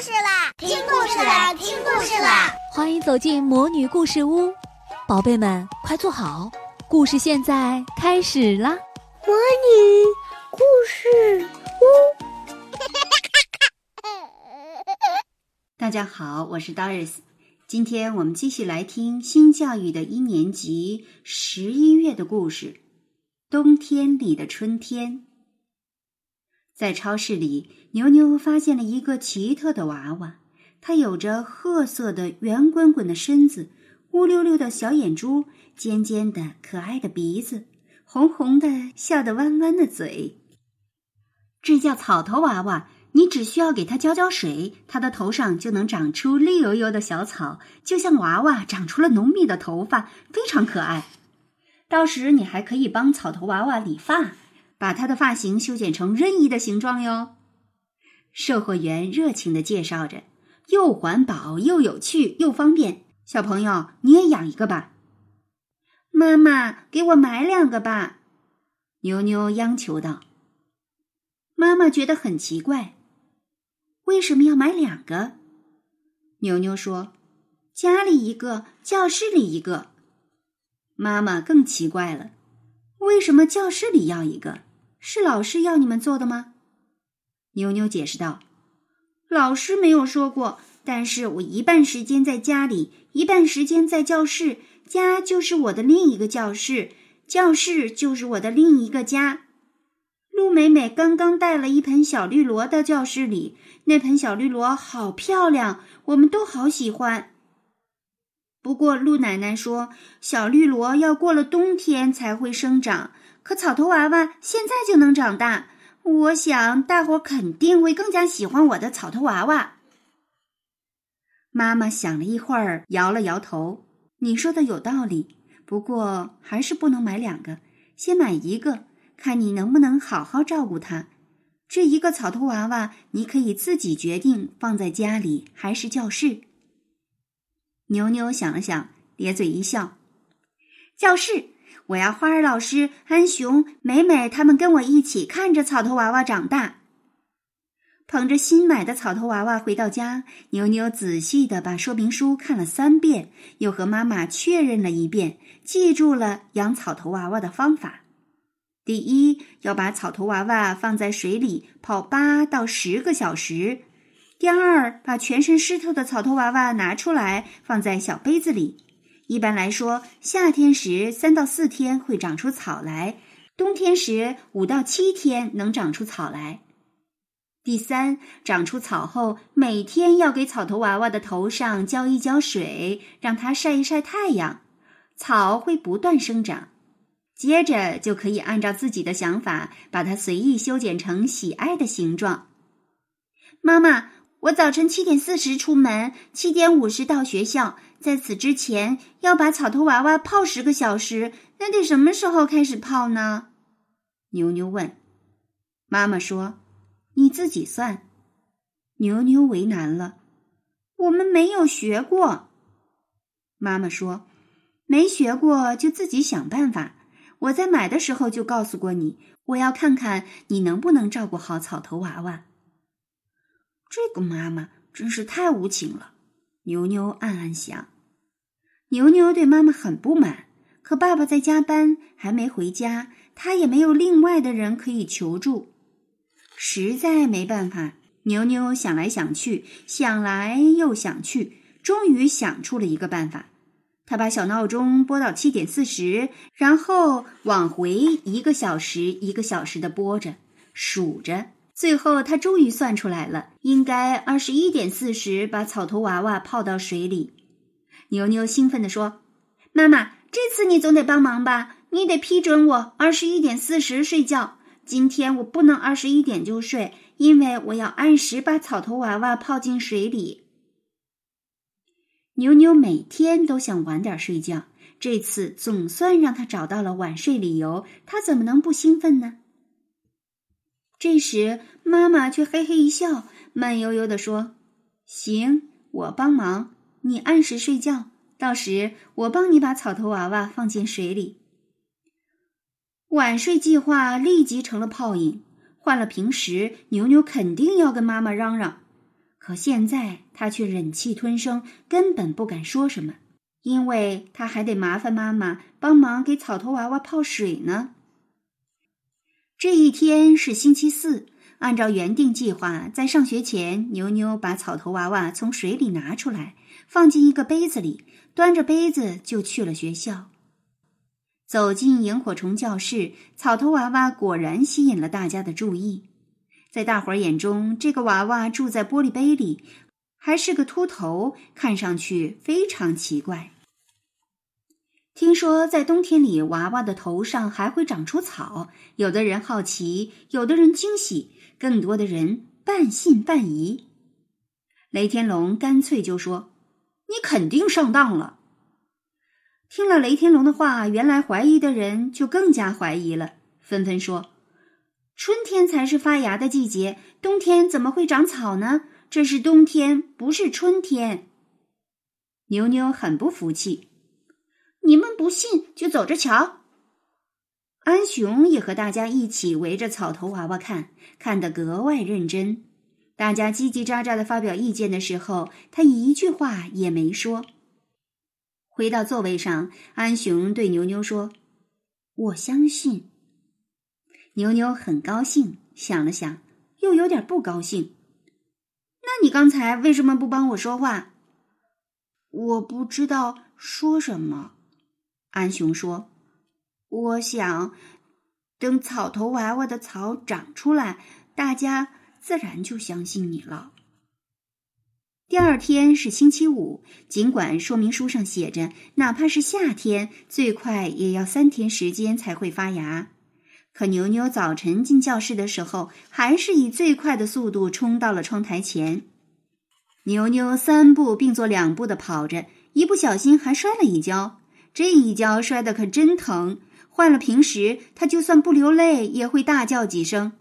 事啦！听故事啦！听故事啦！欢迎走进魔女故事屋，宝贝们快坐好，故事现在开始啦！魔女故事屋，大家好，我是 Doris，今天我们继续来听新教育的一年级十一月的故事《冬天里的春天》。在超市里，牛牛发现了一个奇特的娃娃。它有着褐色的圆滚滚的身子，乌溜溜的小眼珠，尖尖的可爱的鼻子，红红的笑得弯弯的嘴。这叫草头娃娃。你只需要给它浇浇水，它的头上就能长出绿油油的小草，就像娃娃长出了浓密的头发，非常可爱。到时你还可以帮草头娃娃理发。把他的发型修剪成任意的形状哟。售货员热情的介绍着，又环保又有趣又方便。小朋友，你也养一个吧。妈妈，给我买两个吧。牛牛央求道。妈妈觉得很奇怪，为什么要买两个？牛牛说：“家里一个，教室里一个。”妈妈更奇怪了，为什么教室里要一个？是老师要你们做的吗？妞妞解释道：“老师没有说过，但是我一半时间在家里，一半时间在教室。家就是我的另一个教室，教室就是我的另一个家。”陆美美刚刚带了一盆小绿萝到教室里，那盆小绿萝好漂亮，我们都好喜欢。不过陆奶奶说，小绿萝要过了冬天才会生长。可草头娃娃现在就能长大，我想大伙肯定会更加喜欢我的草头娃娃。妈妈想了一会儿，摇了摇头：“你说的有道理，不过还是不能买两个，先买一个，看你能不能好好照顾它。这一个草头娃娃，你可以自己决定放在家里还是教室。”牛牛想了想，咧嘴一笑：“教室。”我要花儿老师、安熊、美美他们跟我一起看着草头娃娃长大。捧着新买的草头娃娃回到家，牛牛仔细的把说明书看了三遍，又和妈妈确认了一遍，记住了养草头娃娃的方法：第一，要把草头娃娃放在水里泡八到十个小时；第二，把全身湿透的草头娃娃拿出来，放在小杯子里。一般来说，夏天时三到四天会长出草来，冬天时五到七天能长出草来。第三，长出草后，每天要给草头娃娃的头上浇一浇水，让它晒一晒太阳，草会不断生长。接着就可以按照自己的想法，把它随意修剪成喜爱的形状。妈妈。我早晨七点四十出门，七点五十到学校。在此之前，要把草头娃娃泡十个小时。那得什么时候开始泡呢？牛牛问。妈妈说：“你自己算。”牛牛为难了。我们没有学过。妈妈说：“没学过就自己想办法。我在买的时候就告诉过你，我要看看你能不能照顾好草头娃娃。”这个妈妈真是太无情了，牛牛暗暗想。牛牛对妈妈很不满，可爸爸在加班，还没回家，他也没有另外的人可以求助，实在没办法。牛牛想来想去，想来又想去，终于想出了一个办法。他把小闹钟拨到七点四十，然后往回一个小时一个小时的拨着，数着。最后，他终于算出来了，应该二十一点四十把草头娃娃泡到水里。牛牛兴奋地说：“妈妈，这次你总得帮忙吧？你得批准我二十一点四十睡觉。今天我不能二十一点就睡，因为我要按时把草头娃娃泡进水里。”牛牛每天都想晚点睡觉，这次总算让他找到了晚睡理由，他怎么能不兴奋呢？这时，妈妈却嘿嘿一笑，慢悠悠地说：“行，我帮忙，你按时睡觉。到时我帮你把草头娃娃放进水里。”晚睡计划立即成了泡影。换了平时，牛牛肯定要跟妈妈嚷嚷：“可现在他却忍气吞声，根本不敢说什么，因为他还得麻烦妈妈帮忙给草头娃娃泡水呢。这一天是星期四，按照原定计划，在上学前，牛牛把草头娃娃从水里拿出来，放进一个杯子里，端着杯子就去了学校。走进萤火虫教室，草头娃娃果然吸引了大家的注意。在大伙儿眼中，这个娃娃住在玻璃杯里，还是个秃头，看上去非常奇怪。听说在冬天里，娃娃的头上还会长出草。有的人好奇，有的人惊喜，更多的人半信半疑。雷天龙干脆就说：“你肯定上当了。”听了雷天龙的话，原来怀疑的人就更加怀疑了，纷纷说：“春天才是发芽的季节，冬天怎么会长草呢？这是冬天，不是春天。”牛牛很不服气。不信就走着瞧。安雄也和大家一起围着草头娃娃看，看得格外认真。大家叽叽喳喳的发表意见的时候，他一句话也没说。回到座位上，安雄对牛牛说：“我相信。”牛牛很高兴，想了想，又有点不高兴。那你刚才为什么不帮我说话？我不知道说什么。安雄说：“我想等草头娃娃的草长出来，大家自然就相信你了。”第二天是星期五，尽管说明书上写着，哪怕是夏天，最快也要三天时间才会发芽，可牛牛早晨进教室的时候，还是以最快的速度冲到了窗台前。牛牛三步并作两步的跑着，一不小心还摔了一跤。这一跤摔得可真疼，换了平时，他就算不流泪也会大叫几声。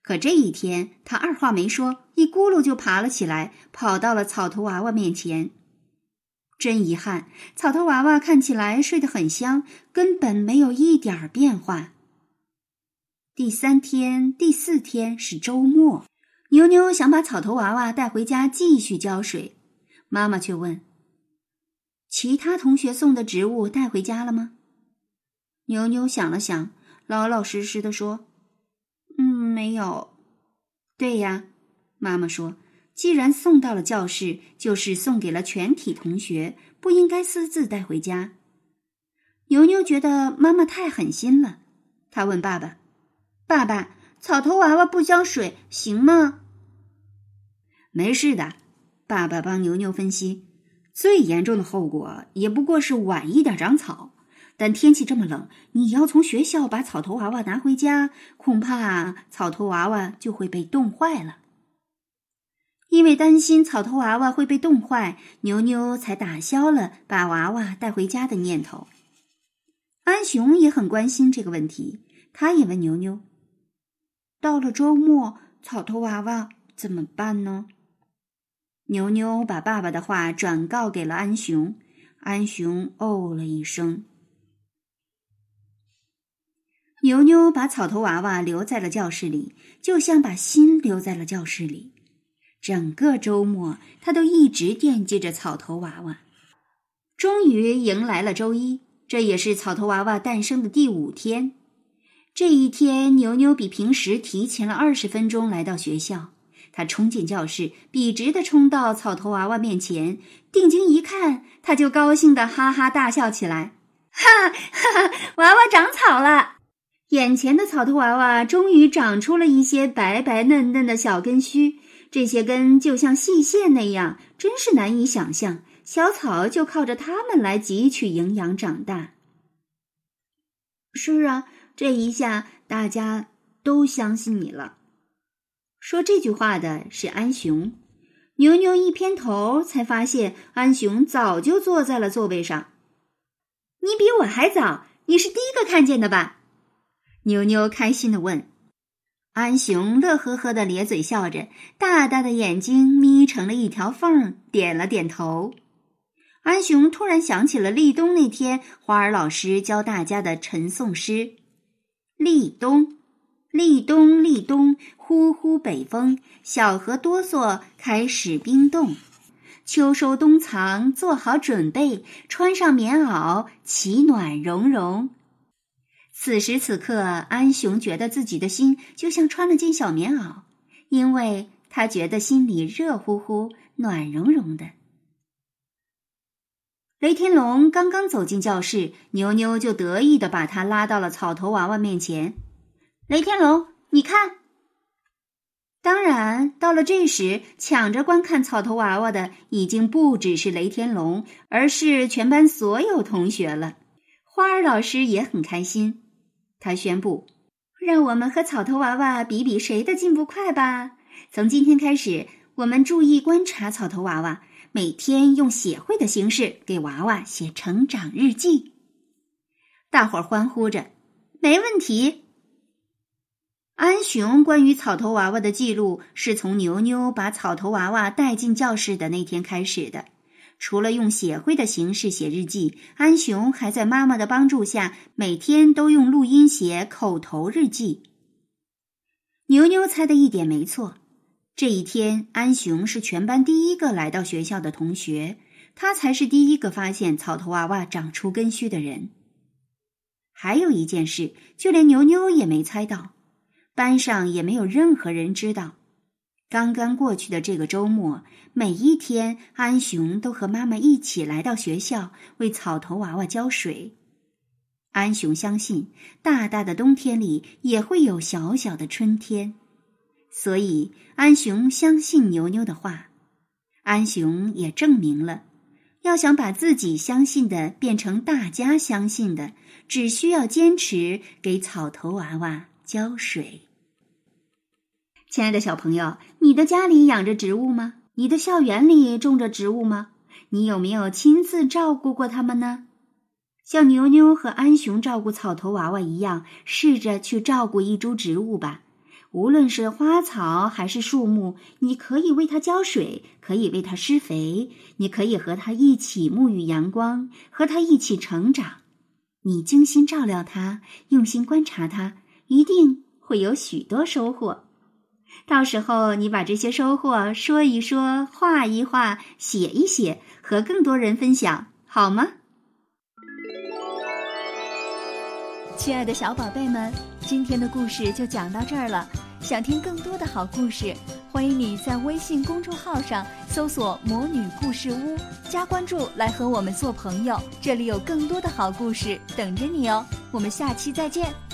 可这一天，他二话没说，一咕噜就爬了起来，跑到了草头娃娃面前。真遗憾，草头娃娃看起来睡得很香，根本没有一点儿变化。第三天、第四天是周末，牛牛想把草头娃娃带回家继续浇水，妈妈却问。其他同学送的植物带回家了吗？牛牛想了想，老老实实的说：“嗯，没有。”对呀，妈妈说：“既然送到了教室，就是送给了全体同学，不应该私自带回家。”牛牛觉得妈妈太狠心了，他问爸爸：“爸爸，草头娃娃不浇水行吗？”没事的，爸爸帮牛牛分析。最严重的后果也不过是晚一点长草，但天气这么冷，你要从学校把草头娃娃拿回家，恐怕草头娃娃就会被冻坏了。因为担心草头娃娃会被冻坏，牛牛才打消了把娃娃带回家的念头。安雄也很关心这个问题，他也问牛牛：“到了周末，草头娃娃怎么办呢？”牛牛把爸爸的话转告给了安雄，安雄哦了一声。牛牛把草头娃娃留在了教室里，就像把心留在了教室里。整个周末，他都一直惦记着草头娃娃。终于迎来了周一，这也是草头娃娃诞生的第五天。这一天，牛牛比平时提前了二十分钟来到学校。他冲进教室，笔直的冲到草头娃娃面前，定睛一看，他就高兴的哈哈大笑起来。哈哈，娃娃长草了！眼前的草头娃娃终于长出了一些白白嫩嫩的小根须，这些根就像细线那样，真是难以想象。小草就靠着它们来汲取营养长大。是啊，这一下大家都相信你了。说这句话的是安雄，牛牛一偏头，才发现安雄早就坐在了座位上。你比我还早，你是第一个看见的吧？牛牛开心的问。安雄乐呵呵的咧嘴笑着，大大的眼睛眯成了一条缝，点了点头。安雄突然想起了立冬那天，花儿老师教大家的晨诵诗：立冬。立冬，立冬，呼呼北风，小河哆嗦，开始冰冻。秋收冬藏，做好准备，穿上棉袄，其暖融融。此时此刻，安雄觉得自己的心就像穿了件小棉袄，因为他觉得心里热乎乎、暖融融的。雷天龙刚刚走进教室，牛牛就得意的把他拉到了草头娃娃面前。雷天龙，你看。当然，到了这时，抢着观看草头娃娃的已经不只是雷天龙，而是全班所有同学了。花儿老师也很开心，他宣布：“让我们和草头娃娃比比谁的进步快吧！从今天开始，我们注意观察草头娃娃。”每天用写会的形式给娃娃写成长日记，大伙儿欢呼着：“没问题！”安雄关于草头娃娃的记录是从牛牛把草头娃娃带进教室的那天开始的。除了用写会的形式写日记，安雄还在妈妈的帮助下，每天都用录音写口头日记。牛牛猜的一点没错。这一天，安雄是全班第一个来到学校的同学，他才是第一个发现草头娃娃长出根须的人。还有一件事，就连牛牛也没猜到，班上也没有任何人知道。刚刚过去的这个周末，每一天，安雄都和妈妈一起来到学校为草头娃娃浇水。安雄相信，大大的冬天里也会有小小的春天。所以，安雄相信牛牛的话，安雄也证明了，要想把自己相信的变成大家相信的，只需要坚持给草头娃娃浇水。亲爱的小朋友，你的家里养着植物吗？你的校园里种着植物吗？你有没有亲自照顾过它们呢？像牛牛和安雄照顾草头娃娃一样，试着去照顾一株植物吧。无论是花草还是树木，你可以为它浇水，可以为它施肥，你可以和它一起沐浴阳光，和它一起成长。你精心照料它，用心观察它，一定会有许多收获。到时候你把这些收获说一说，画一画，写一写，和更多人分享，好吗？亲爱的小宝贝们，今天的故事就讲到这儿了。想听更多的好故事，欢迎你在微信公众号上搜索“魔女故事屋”，加关注来和我们做朋友。这里有更多的好故事等着你哦。我们下期再见。